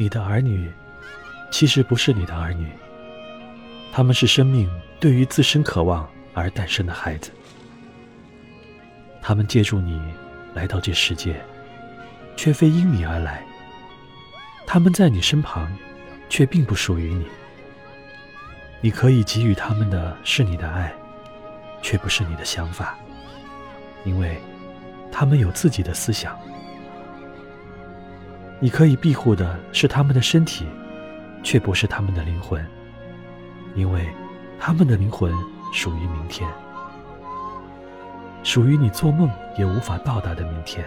你的儿女，其实不是你的儿女，他们是生命对于自身渴望而诞生的孩子。他们借助你来到这世界，却非因你而来。他们在你身旁，却并不属于你。你可以给予他们的是你的爱，却不是你的想法，因为他们有自己的思想。你可以庇护的是他们的身体，却不是他们的灵魂，因为他们的灵魂属于明天，属于你做梦也无法到达的明天。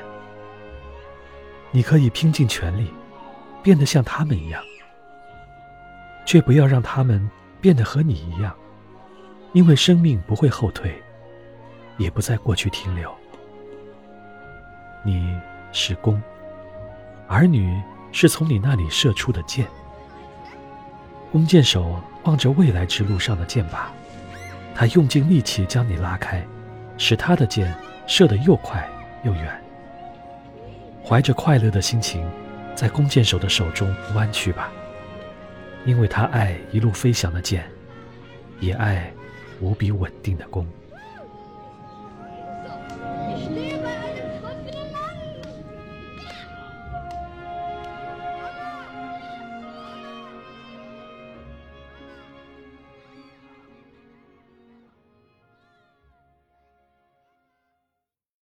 你可以拼尽全力，变得像他们一样，却不要让他们变得和你一样，因为生命不会后退，也不在过去停留。你是弓。儿女是从你那里射出的箭，弓箭手望着未来之路上的箭靶，他用尽力气将你拉开，使他的箭射得又快又远。怀着快乐的心情，在弓箭手的手中弯曲吧，因为他爱一路飞翔的箭，也爱无比稳定的弓。